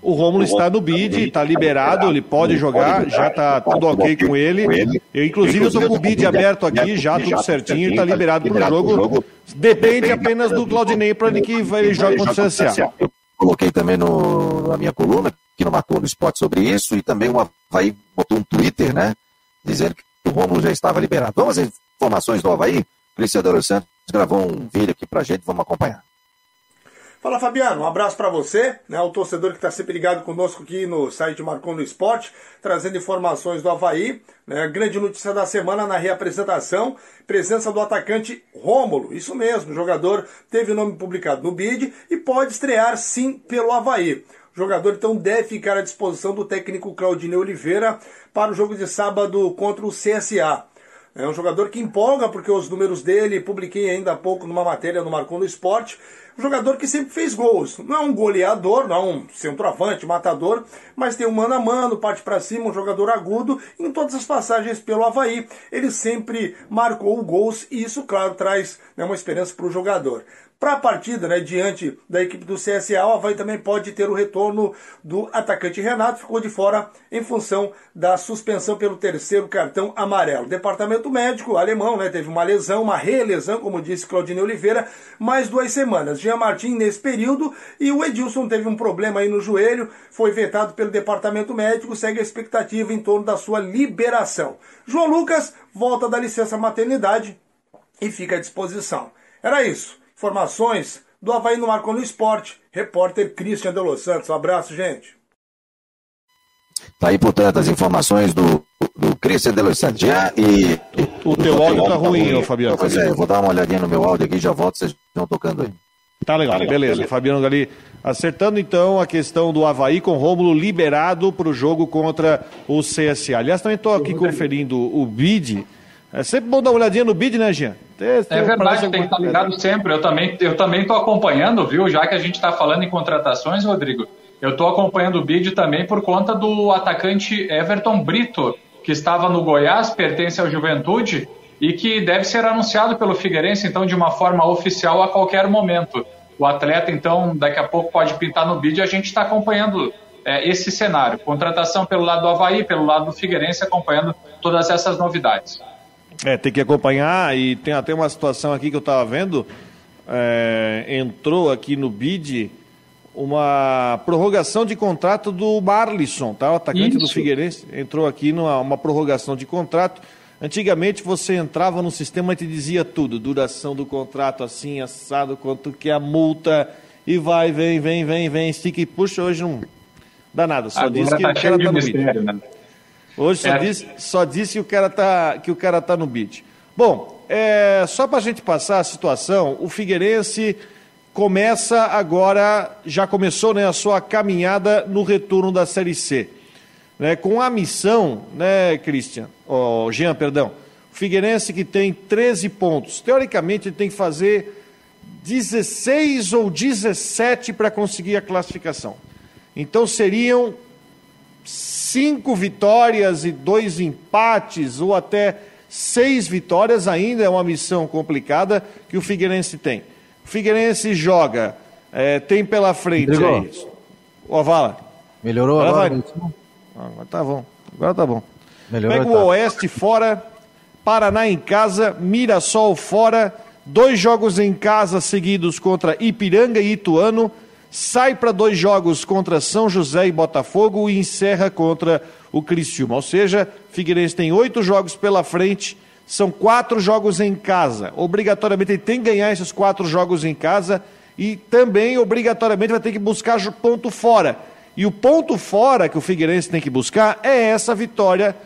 O Rômulo está no bid, está liberado, ele pode jogar, já está tudo ok com ele. Eu, inclusive, estou com o bid aberto aqui, já tudo certinho, está liberado para o jogo. Depende apenas do Claudinei para ele que ele joga contra o CSA. Eu coloquei também no, na minha coluna, que não marcou no esporte sobre isso, e também o Havaí botou um Twitter, né, dizendo que o Rômulo já estava liberado. Vamos às informações do Havaí? Cristiano Santos gravou um vídeo aqui pra gente, vamos acompanhar. Fala Fabiano, um abraço para você, né, o torcedor que está sempre ligado conosco aqui no site Marcon no Esporte, trazendo informações do Havaí. Né, grande notícia da semana na reapresentação, presença do atacante Rômulo, isso mesmo, o jogador teve o nome publicado no BID e pode estrear sim pelo Havaí. O jogador então deve ficar à disposição do técnico Claudinei Oliveira para o jogo de sábado contra o CSA. É um jogador que empolga, porque os números dele, publiquei ainda há pouco numa matéria no Marcon do Esporte. Um jogador que sempre fez gols. Não é um goleador, não é um centroavante, matador, mas tem um mano a mano, parte para cima, um jogador agudo. Em todas as passagens pelo Havaí, ele sempre marcou gols e isso, claro, traz né, uma esperança para o jogador. Para a partida, né, diante da equipe do CSA, o Havaí também pode ter o retorno do atacante Renato, ficou de fora em função da suspensão pelo terceiro cartão amarelo. Departamento médico alemão né, teve uma lesão, uma relesão, como disse Claudine Oliveira, mais duas semanas. Jean Martin nesse período e o Edilson teve um problema aí no joelho, foi vetado pelo departamento médico, segue a expectativa em torno da sua liberação. João Lucas volta da licença maternidade e fica à disposição. Era isso. Informações do Havaí no Marco no Esporte. Repórter Christian de Los Santos. Um abraço, gente. Tá aí, portanto, as informações do, do Cristian de Los Santiago e. O, teu áudio tá ruim, ô, Fabiano. Pois é, eu vou dar uma olhadinha no meu áudio aqui já volto, vocês estão tocando aí. Tá legal, beleza. beleza. Fabiano Gali acertando então a questão do Havaí com Rômulo liberado para o jogo contra o CSA. Aliás, também estou aqui conferindo o bid. É sempre bom dar uma olhadinha no bid, né, Jean? É verdade, tem que estar ligado sempre. Eu também eu também estou acompanhando, viu? Já que a gente está falando em contratações, Rodrigo, eu estou acompanhando o bid também por conta do atacante Everton Brito, que estava no Goiás, pertence ao Juventude e que deve ser anunciado pelo Figueirense, então, de uma forma oficial a qualquer momento. O atleta, então, daqui a pouco pode pintar no bid e a gente está acompanhando é, esse cenário. Contratação pelo lado do Havaí, pelo lado do Figueirense, acompanhando todas essas novidades. É, tem que acompanhar e tem até uma situação aqui que eu estava vendo. É, entrou aqui no bid uma prorrogação de contrato do Marlisson, tá? O atacante Isso. do Figueirense entrou aqui numa uma prorrogação de contrato Antigamente você entrava no sistema e te dizia tudo, duração do contrato assim, assado, quanto que é a multa, e vai, vem, vem, vem, vem, estica e puxa, hoje não dá nada, só Agora diz que tá o cara tá no mistério, Né? Hoje só, é. diz, só disse que o cara tá, que o cara tá no bid. Bom, é, só para a gente passar a situação, o Figueirense começa agora, já começou né, a sua caminhada no retorno da Série C né, com a missão, né, Christian, oh, Jean, perdão, o Figueirense que tem 13 pontos, teoricamente ele tem que fazer 16 ou 17 para conseguir a classificação. Então seriam cinco vitórias e dois empates, ou até seis vitórias, ainda é uma missão complicada que o Figueirense tem. O Figueirense joga, é, tem pela frente aí. Ó, Vala. Melhorou agora? Vai... Agora tá bom. Agora tá bom. Melhor Pega o tá. Oeste fora, Paraná em casa, Mirassol fora, dois jogos em casa seguidos contra Ipiranga e Ituano, sai para dois jogos contra São José e Botafogo e encerra contra o Criciúma. Ou seja, Figueirense tem oito jogos pela frente, são quatro jogos em casa. Obrigatoriamente ele tem que ganhar esses quatro jogos em casa e também obrigatoriamente vai ter que buscar ponto fora e o ponto fora que o Figueirense tem que buscar é essa vitória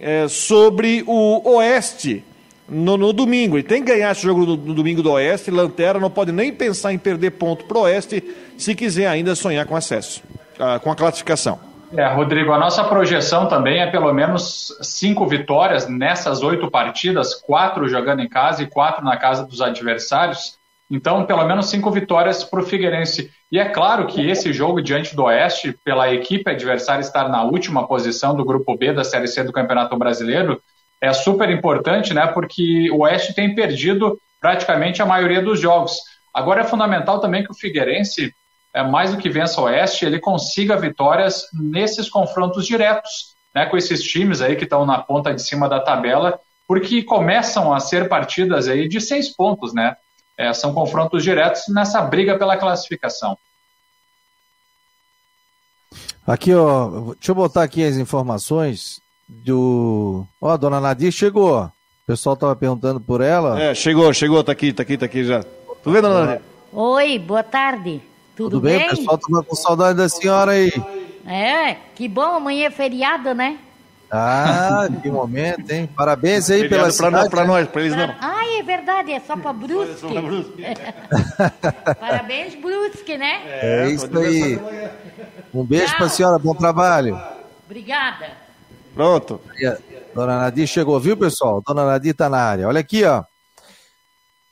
é, sobre o Oeste no, no, domingo. Ele tem que ganhar esse jogo no, no, domingo do Oeste. Lanterna não pode nem pensar em perder ponto para o Oeste se quiser ainda sonhar com acesso, uh, com a classificação. É, Rodrigo, a nossa projeção também é pelo menos cinco vitórias nessas oito partidas, quatro jogando em casa e quatro na casa dos adversários. Então, pelo menos cinco vitórias para o Figueirense. E é claro que esse jogo diante do Oeste, pela equipe adversária estar na última posição do Grupo B da Série C do Campeonato Brasileiro, é super importante, né? Porque o Oeste tem perdido praticamente a maioria dos jogos. Agora é fundamental também que o Figueirense, é, mais do que vença o Oeste, ele consiga vitórias nesses confrontos diretos, né? Com esses times aí que estão na ponta de cima da tabela, porque começam a ser partidas aí de seis pontos, né? É, são confrontos diretos nessa briga pela classificação. Aqui, ó, deixa eu botar aqui as informações do. Ó, a dona Nadir chegou. O pessoal tava perguntando por ela. É, chegou, chegou, tá aqui, tá aqui, tá aqui já. Tudo bem, dona Nadir? Oi, boa tarde. Tudo, Tudo bem? bem? O pessoal tava com saudade da senhora aí. É, que bom, amanhã é feriado, né? Ah, que momento, hein? Parabéns aí pela cidade. Nós, pra nós, pra eles não. Ah, é verdade, é só pra Brusque. Parabéns, Brusque, né? É, é isso aí. Um beijo Tchau. pra senhora, bom trabalho. Obrigada. Pronto. Dona Nadir chegou, viu, pessoal? Dona Nadir tá na área. Olha aqui, ó.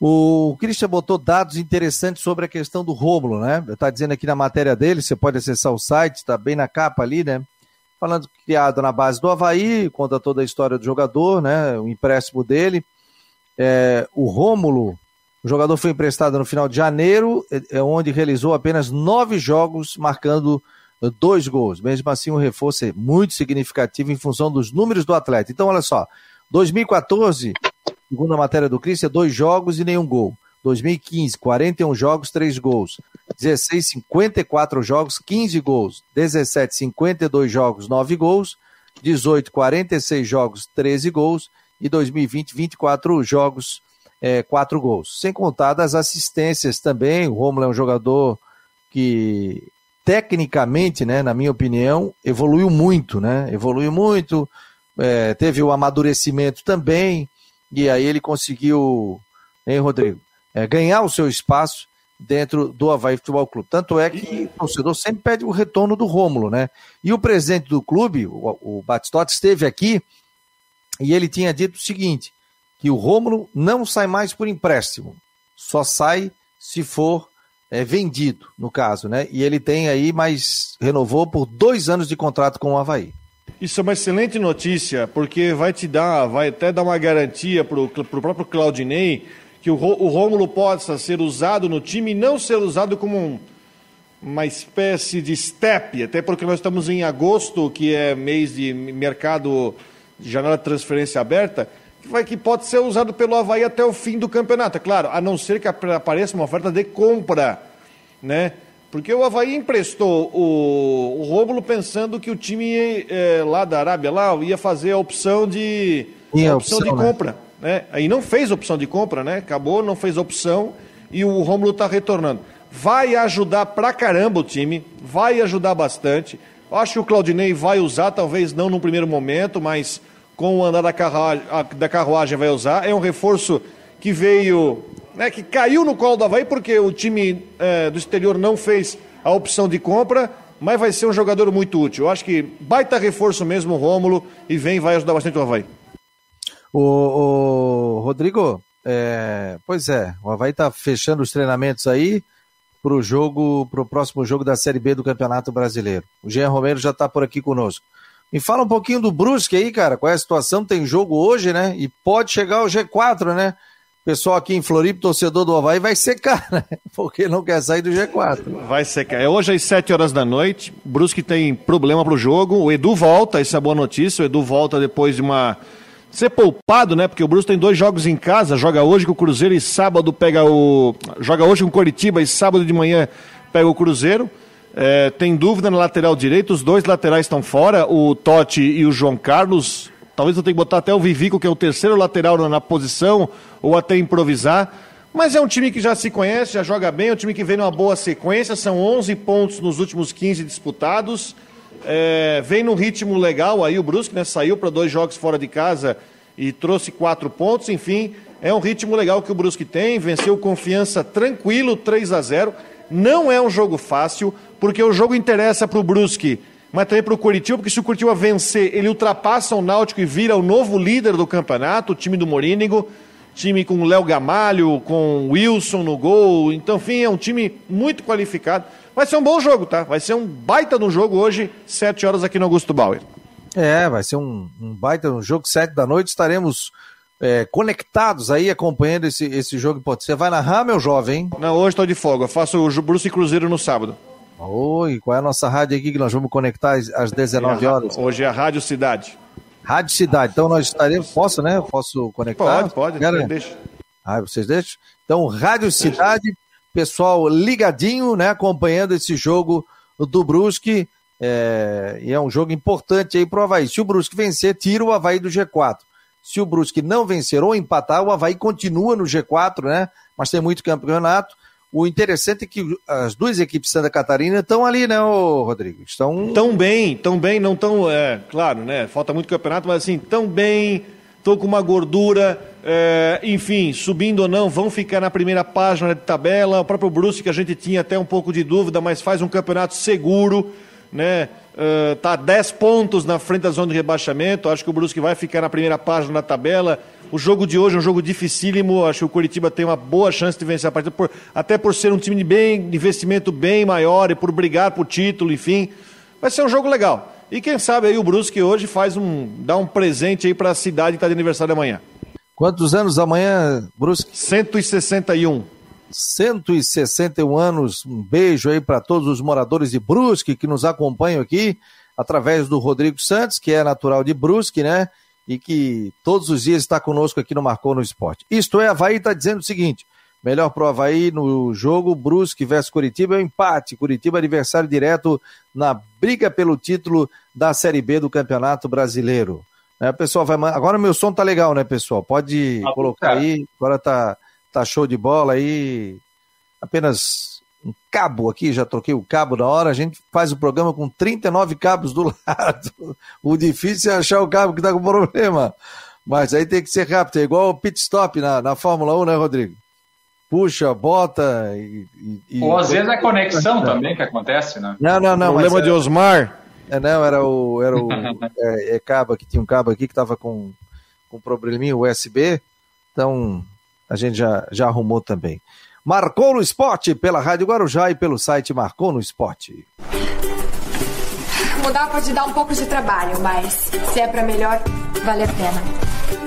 O Christian botou dados interessantes sobre a questão do Rômulo, né? Está dizendo aqui na matéria dele, você pode acessar o site, está bem na capa ali, né? falando criado na base do Havaí, conta toda a história do jogador, né? O empréstimo dele. É, o Rômulo, o jogador foi emprestado no final de janeiro, é, é onde realizou apenas nove jogos, marcando dois gols. Mesmo assim, um reforço é muito significativo em função dos números do atleta. Então, olha só, 2014, segundo a matéria do Cris, é dois jogos e nenhum gol. 2015, 41 jogos, 3 gols. 16, 54 jogos, 15 gols. 17, 52 jogos, 9 gols. 18, 46 jogos, 13 gols. E 2020, 24 jogos, é, 4 gols. Sem contar das assistências também. O Romulo é um jogador que tecnicamente, né, na minha opinião, evoluiu muito, né? Evoluiu muito, é, teve o amadurecimento também, e aí ele conseguiu, hein, Rodrigo, é, ganhar o seu espaço dentro do Havaí Futebol Clube. Tanto é que o torcedor sempre pede o retorno do Rômulo, né? E o presidente do clube, o, o Batistotti, esteve aqui e ele tinha dito o seguinte, que o Rômulo não sai mais por empréstimo, só sai se for é, vendido, no caso, né? E ele tem aí, mas renovou por dois anos de contrato com o Havaí. Isso é uma excelente notícia, porque vai te dar, vai até dar uma garantia para o próprio Claudinei que o, o Rômulo possa ser usado no time e não ser usado como um, uma espécie de step, até porque nós estamos em agosto, que é mês de mercado, janela de transferência aberta, que, vai, que pode ser usado pelo Havaí até o fim do campeonato. É claro, a não ser que apareça uma oferta de compra, né? Porque o Havaí emprestou o, o Rômulo pensando que o time é, lá da Arábia lá ia fazer a opção de, a opção, opção, de né? compra. Né? Aí não fez opção de compra, né? Acabou, não fez opção e o Rômulo está retornando. Vai ajudar pra caramba o time, vai ajudar bastante. Acho que o Claudinei vai usar, talvez não no primeiro momento, mas com o andar da carruagem, da carruagem vai usar. É um reforço que veio, né, que caiu no colo do Havaí, porque o time é, do exterior não fez a opção de compra, mas vai ser um jogador muito útil. Eu acho que baita reforço mesmo o Rômulo e vem vai ajudar bastante o Havaí. O, o Rodrigo, é, pois é, o Havaí está fechando os treinamentos aí para o jogo, para o próximo jogo da Série B do Campeonato Brasileiro. O Jean Romero já está por aqui conosco. Me fala um pouquinho do Brusque aí, cara. Qual é a situação? Tem jogo hoje, né? E pode chegar ao G4, né? O pessoal aqui em Floripa, torcedor do Havaí, vai secar, né? Porque não quer sair do G4. Vai secar. É hoje às 7 horas da noite. Brusque tem problema pro jogo. O Edu volta, essa é boa notícia. O Edu volta depois de uma ser poupado, né? Porque o Bruce tem dois jogos em casa, joga hoje com o Cruzeiro e sábado pega o. Joga hoje com o Coritiba e sábado de manhã pega o Cruzeiro. É, tem dúvida na lateral direito, os dois laterais estão fora, o Totti e o João Carlos. Talvez eu tenha que botar até o Vivico, que é o terceiro lateral na, na posição, ou até improvisar. Mas é um time que já se conhece, já joga bem, é um time que vem numa boa sequência, são 11 pontos nos últimos 15 disputados. É, vem num ritmo legal aí o Brusque, né? Saiu para dois jogos fora de casa e trouxe quatro pontos. Enfim, é um ritmo legal que o Brusque tem. Venceu confiança tranquilo, 3 a 0 Não é um jogo fácil, porque o jogo interessa para o Brusque, mas também para o Curitiba, porque se o Curitiba vencer, ele ultrapassa o Náutico e vira o novo líder do campeonato, o time do Morínigo. Time com Léo Gamalho, com Wilson no gol. Então, enfim, é um time muito qualificado. Vai ser um bom jogo, tá? Vai ser um baita no jogo hoje, 7 horas aqui no Augusto Bauer. É, vai ser um, um baita no jogo, 7 da noite. Estaremos é, conectados aí, acompanhando esse, esse jogo. Pode Você vai narrar, meu jovem? Não, hoje estou de folga. Eu faço o Bruce Cruzeiro no sábado. Oi, qual é a nossa rádio aqui que nós vamos conectar às 19 horas? Hoje é a Rádio Cidade. Rádio Cidade. Então nós estaremos. Posso, né? Posso conectar? Pode, pode. Quero... Deixa. Ah, vocês deixam? Então, Rádio Cidade, pessoal ligadinho, né? Acompanhando esse jogo do Brusque. É... E é um jogo importante aí pro Havaí. Se o Brusque vencer, tira o Havaí do G4. Se o Brusque não vencer ou empatar, o Havaí continua no G4, né? Mas tem muito campeonato. O interessante é que as duas equipes de Santa Catarina estão ali, né, Rodrigo? Estão tão bem, tão bem, não tão, é, claro, né? Falta muito campeonato, mas assim, tão bem, estão com uma gordura, é, enfim, subindo ou não, vão ficar na primeira página de tabela. O próprio Bruce, que a gente tinha até um pouco de dúvida, mas faz um campeonato seguro, né? Uh, 10 pontos na frente da zona de rebaixamento. Acho que o Brusque vai ficar na primeira página da tabela. O jogo de hoje é um jogo dificílimo. Acho que o Curitiba tem uma boa chance de vencer a partida, por, até por ser um time de bem, de investimento bem maior e por brigar por título, enfim. Vai ser um jogo legal. E quem sabe aí o Brusque hoje faz um, dá um presente aí para a cidade que está de aniversário amanhã. Quantos anos amanhã, Brusque? 161. 161 anos. Um beijo aí para todos os moradores de Brusque que nos acompanham aqui através do Rodrigo Santos, que é natural de Brusque, né? E que todos os dias está conosco aqui no Marcou no Esporte. Isto é, Havaí está dizendo o seguinte: melhor para o Havaí no jogo Brusque versus Curitiba é o um empate. Curitiba adversário direto na briga pelo título da Série B do Campeonato Brasileiro. É, pessoal, vai agora meu som tá legal, né, pessoal? Pode ah, colocar aí. Agora tá, tá show de bola aí. Apenas um cabo aqui, já troquei o cabo na hora, a gente faz o programa com 39 cabos do lado. O difícil é achar o cabo que está com problema. Mas aí tem que ser rápido, é igual o pit stop na, na Fórmula 1, né, Rodrigo? Puxa, bota e. e Ou às vezes é conexão também que acontece, né? Não, não, não. Problema de Osmar. É, não, era o. Era o é, é, cabo que tinha um cabo aqui que estava com, com um probleminha USB. Então, a gente já, já arrumou também. Marcou no Esporte pela Rádio Guarujá e pelo site Marcou no Esporte. Mudar pode dar um pouco de trabalho, mas se é para melhor, vale a pena.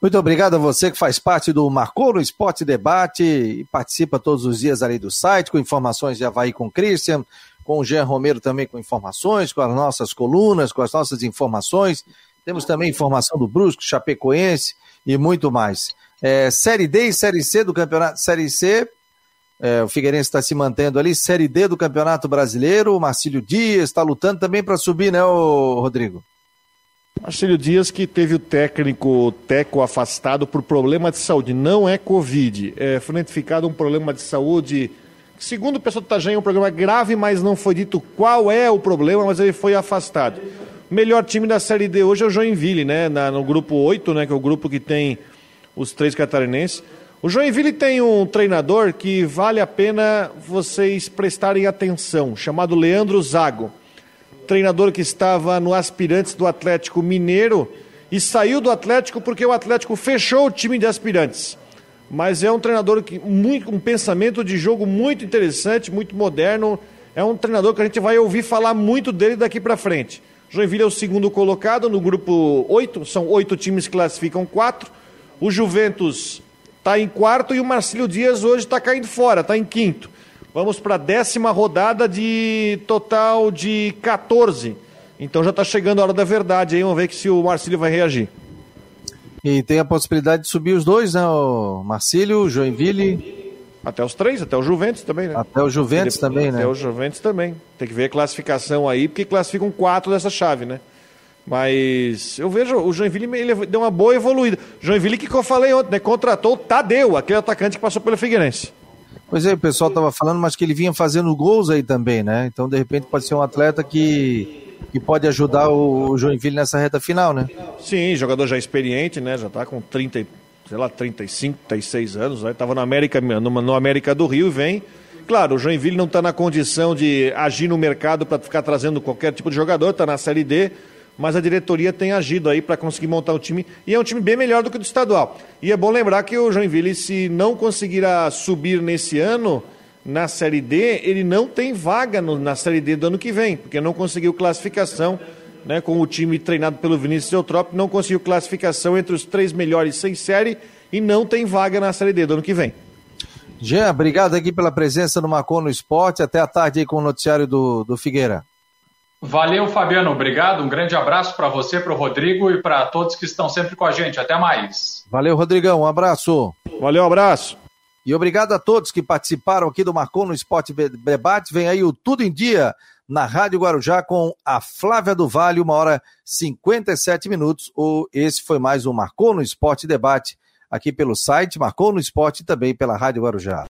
Muito obrigado a você que faz parte do Marcou no Esporte Debate e participa todos os dias ali do site, com informações de Havaí com o Christian, com o Jean Romero também com informações, com as nossas colunas, com as nossas informações. Temos também informação do Brusco, Chapecoense e muito mais. É, série D e Série C do Campeonato Série C. É, o Figueirense está se mantendo ali. Série D do Campeonato Brasileiro. O Marcílio Dias está lutando também para subir, né, Rodrigo? Marcelo Dias que teve o técnico Teco afastado por problema de saúde. Não é Covid, é, identificado um problema de saúde. Segundo o pessoal do Itajaí, é um problema grave, mas não foi dito qual é o problema, mas ele foi afastado. O melhor time da Série D hoje é o Joinville, né? Na, no grupo 8, né? Que é o grupo que tem os três catarinenses. O Joinville tem um treinador que vale a pena vocês prestarem atenção, chamado Leandro Zago treinador que estava no Aspirantes do Atlético Mineiro e saiu do Atlético porque o Atlético fechou o time de aspirantes. Mas é um treinador que muito um pensamento de jogo muito interessante, muito moderno. É um treinador que a gente vai ouvir falar muito dele daqui para frente. Joinville é o segundo colocado no grupo 8, são oito times que classificam quatro. O Juventus está em quarto e o Marcílio Dias hoje está caindo fora, está em quinto. Vamos para a décima rodada de total de 14. Então já está chegando a hora da verdade aí. Vamos ver se o Marcílio vai reagir. E tem a possibilidade de subir os dois, né? O Marcílio, o Joinville. Até os três, até o Juventus também, né? Até o Juventus Ele, também, até né? Até o Juventus também. Tem que ver a classificação aí, porque classificam quatro dessa chave, né? Mas eu vejo o Joinville ele deu uma boa evoluída. Joinville que eu falei ontem, né? Contratou o Tadeu, aquele atacante que passou pelo Figueirense. Pois é, o pessoal estava falando, mas que ele vinha fazendo gols aí também, né? Então, de repente, pode ser um atleta que, que pode ajudar o Joinville nessa reta final, né? Sim, jogador já experiente, né? Já está com 30, sei lá, 35, 36 anos, né? Tava no América, no, no América do Rio e vem. Claro, o Joinville não está na condição de agir no mercado para ficar trazendo qualquer tipo de jogador, está na Série D, mas a diretoria tem agido aí para conseguir montar um time, e é um time bem melhor do que o do estadual. E é bom lembrar que o Joinville, se não conseguirá subir nesse ano na Série D, ele não tem vaga no, na Série D do ano que vem, porque não conseguiu classificação, né, com o time treinado pelo Vinícius Eutrópio, não conseguiu classificação entre os três melhores sem série e não tem vaga na Série D do ano que vem. Jean, obrigado aqui pela presença no Marcon no Esporte. Até a tarde aí com o noticiário do, do Figueira. Valeu, Fabiano. Obrigado. Um grande abraço para você, para o Rodrigo e para todos que estão sempre com a gente. Até mais. Valeu, Rodrigão. Um abraço. Valeu, um abraço. E obrigado a todos que participaram aqui do Marcou no Esporte Debate. Vem aí o Tudo em Dia na Rádio Guarujá com a Flávia do Vale, uma hora 57 minutos. Esse foi mais um Marcou no Esporte Debate aqui pelo site Marcou no Esporte e também pela Rádio Guarujá.